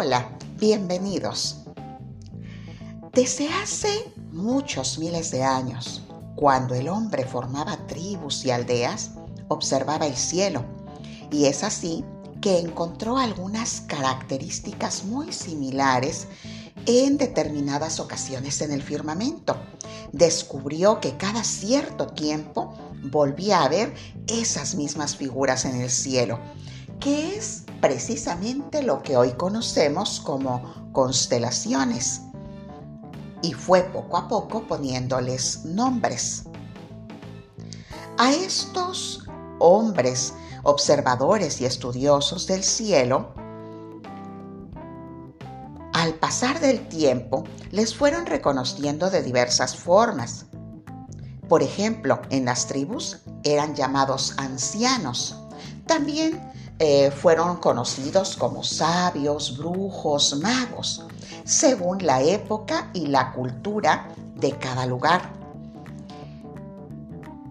Hola, bienvenidos. Desde hace muchos miles de años, cuando el hombre formaba tribus y aldeas, observaba el cielo y es así que encontró algunas características muy similares en determinadas ocasiones en el firmamento. Descubrió que cada cierto tiempo volvía a ver esas mismas figuras en el cielo, que es precisamente lo que hoy conocemos como constelaciones. Y fue poco a poco poniéndoles nombres. A estos hombres observadores y estudiosos del cielo, al pasar del tiempo les fueron reconociendo de diversas formas. Por ejemplo, en las tribus eran llamados ancianos. También eh, fueron conocidos como sabios, brujos, magos, según la época y la cultura de cada lugar.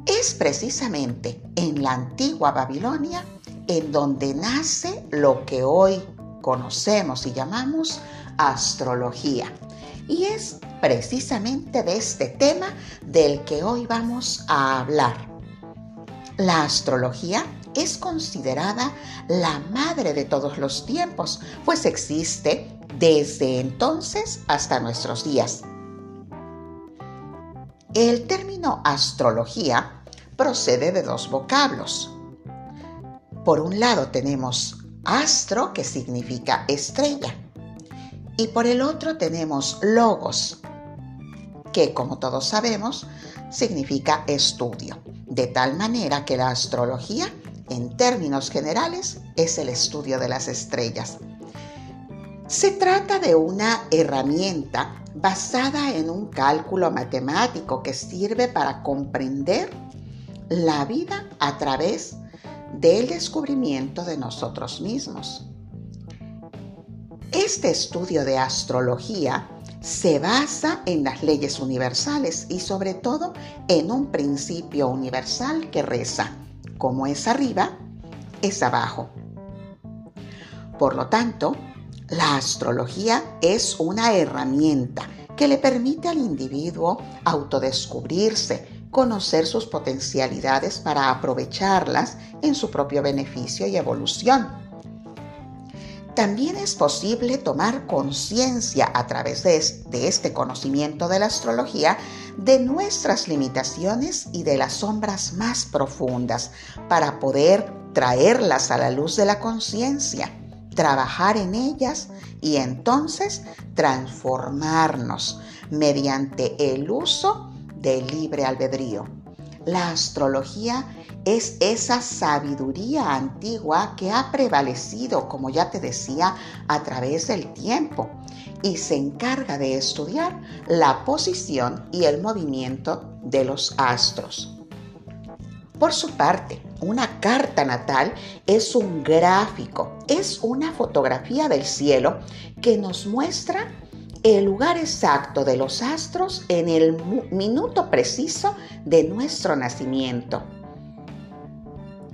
Es precisamente en la antigua Babilonia en donde nace lo que hoy conocemos y llamamos astrología. Y es precisamente de este tema del que hoy vamos a hablar. La astrología es considerada la madre de todos los tiempos, pues existe desde entonces hasta nuestros días. El término astrología procede de dos vocablos. Por un lado tenemos astro, que significa estrella, y por el otro tenemos logos, que como todos sabemos significa estudio, de tal manera que la astrología en términos generales, es el estudio de las estrellas. Se trata de una herramienta basada en un cálculo matemático que sirve para comprender la vida a través del descubrimiento de nosotros mismos. Este estudio de astrología se basa en las leyes universales y sobre todo en un principio universal que reza, como es arriba, es abajo. Por lo tanto, la astrología es una herramienta que le permite al individuo autodescubrirse, conocer sus potencialidades para aprovecharlas en su propio beneficio y evolución. También es posible tomar conciencia a través de, este conocimiento de la astrología de nuestras limitaciones y de las sombras más profundas para poder traerlas a la luz de la conciencia, trabajar en ellas y entonces transformarnos mediante el uso del libre albedrío. La astrología es esa sabiduría antigua que ha prevalecido, como ya te decía, a través del tiempo y se encarga de estudiar la posición y el movimiento de los astros. Por su parte, una carta natal es un gráfico, es una fotografía del cielo que nos muestra el lugar exacto de los astros en el minuto preciso de nuestro nacimiento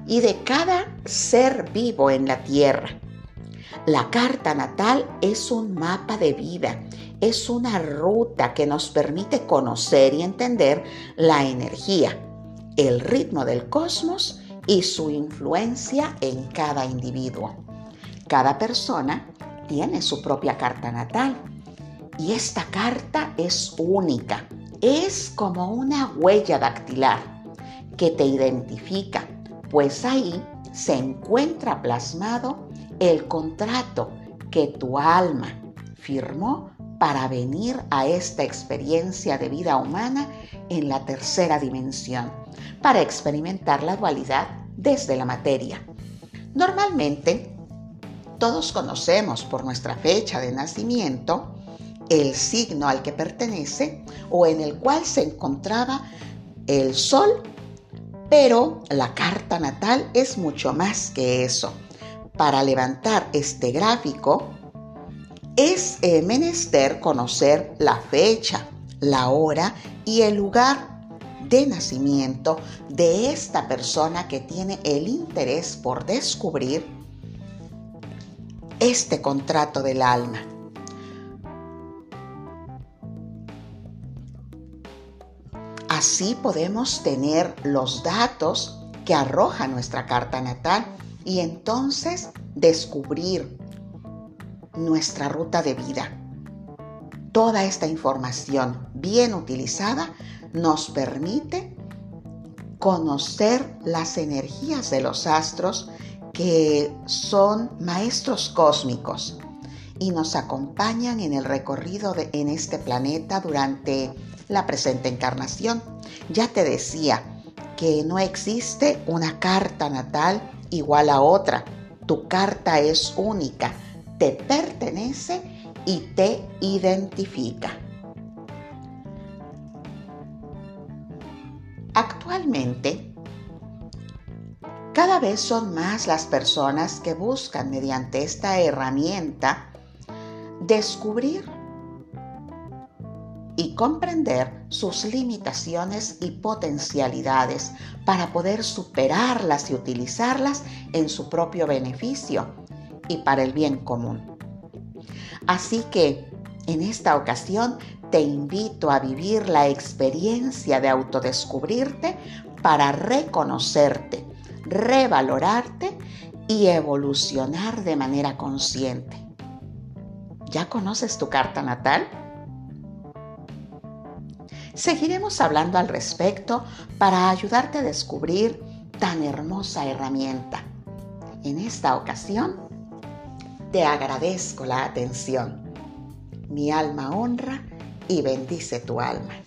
y de cada ser vivo en la tierra. La carta natal es un mapa de vida, es una ruta que nos permite conocer y entender la energía, el ritmo del cosmos y su influencia en cada individuo. Cada persona tiene su propia carta natal y esta carta es única, es como una huella dactilar que te identifica, pues ahí se encuentra plasmado el contrato que tu alma firmó para venir a esta experiencia de vida humana en la tercera dimensión, para experimentar la dualidad desde la materia. Normalmente, todos conocemos por nuestra fecha de nacimiento el signo al que pertenece o en el cual se encontraba el sol pero la carta natal es mucho más que eso. Para levantar este gráfico es eh, menester conocer la fecha, la hora y el lugar de nacimiento de esta persona que tiene el interés por descubrir este contrato del alma. Así podemos tener los datos que arroja nuestra carta natal y entonces descubrir nuestra ruta de vida. Toda esta información bien utilizada nos permite conocer las energías de los astros que son maestros cósmicos y nos acompañan en el recorrido de, en este planeta durante la presente encarnación. Ya te decía que no existe una carta natal igual a otra. Tu carta es única, te pertenece y te identifica. Actualmente, cada vez son más las personas que buscan mediante esta herramienta descubrir y comprender sus limitaciones y potencialidades para poder superarlas y utilizarlas en su propio beneficio y para el bien común. Así que en esta ocasión te invito a vivir la experiencia de autodescubrirte para reconocerte, revalorarte y evolucionar de manera consciente. ¿Ya conoces tu carta natal? Seguiremos hablando al respecto para ayudarte a descubrir tan hermosa herramienta. En esta ocasión, te agradezco la atención. Mi alma honra y bendice tu alma.